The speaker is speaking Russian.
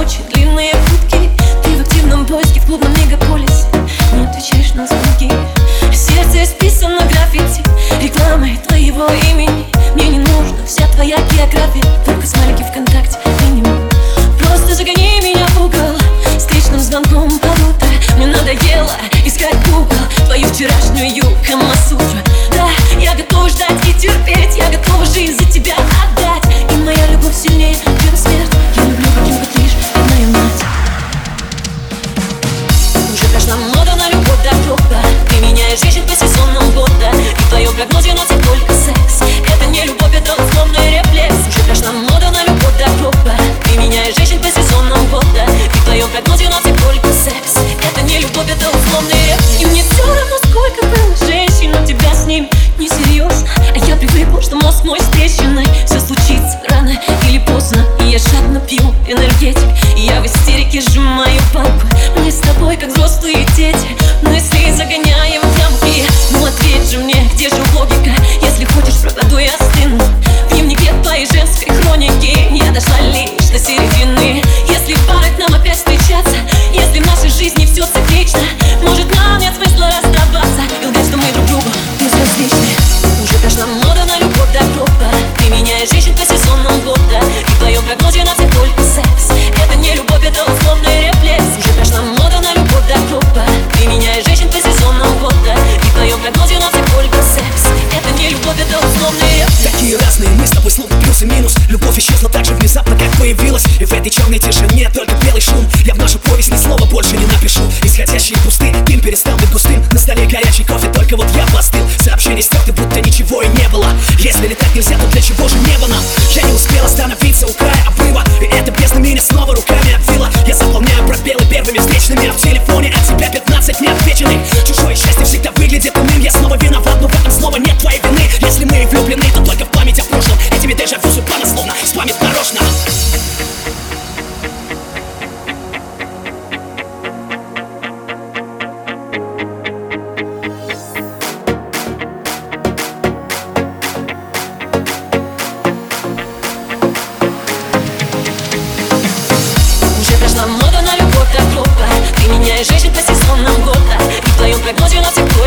ночи, длинные путки Ты в активном поиске в клубном мегаполисе Прогнозе носит только секс. Это не любовь, это условный рефлекс. Уже прошла мода на любовь до гроба Ты меняешь женщин по сезонам года. И в твоем прогнозе носит только секс. Это не любовь, это условный рефлекс. И мне все равно, сколько было женщин У тебя с ним несерьезно А я привыкла, что мозг мой с трещиной Все случится рано или поздно И я жадно пью энергетик. И я в истерике сжимаю пальпы Мне с тобой, как взрослые дети Такие разные мы с тобой словно плюс и минус. Любовь исчезла так же внезапно, как появилась. И в этой черной тишине только белый шум. Я в нашу повесть ни слова больше не напишу. Исходящие пусты, дым перестал быть густым. На столе горячий кофе, только вот я постыл. Сообщение стерты, будто ничего и не было. Если летать нельзя, то для чего же небо нам? Я не успел остановиться у края прошла мода на